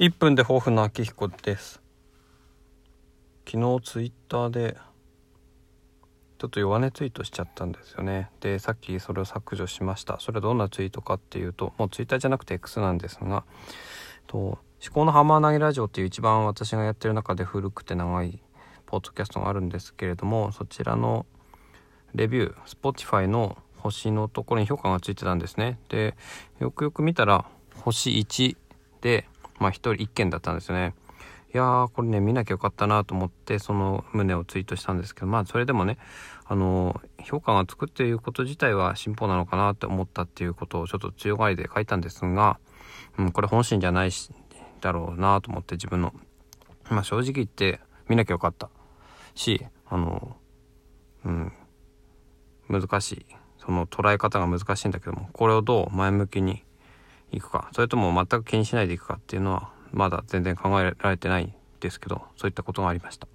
1分で抱負の秋彦です。昨日ツイッターでちょっと弱音ツイートしちゃったんですよね。でさっきそれを削除しました。それはどんなツイートかっていうともうツイッターじゃなくて X なんですがと思考のハマー投げラジオっていう一番私がやってる中で古くて長いポッドキャストがあるんですけれどもそちらのレビュー Spotify の星のところに評価がついてたんですね。でよくよく見たら星1でまあ一人一件だったんですよね。いやーこれね見なきゃよかったなと思ってその旨をツイートしたんですけどまあそれでもねあの評価がつくっていうこと自体は進歩なのかなって思ったっていうことをちょっと強がりで書いたんですが、うん、これ本心じゃないしだろうなと思って自分のまあ正直言って見なきゃよかったしあのうん難しいその捉え方が難しいんだけどもこれをどう前向きにいくかそれとも全く気にしないでいくかっていうのはまだ全然考えられてないですけどそういったことがありました。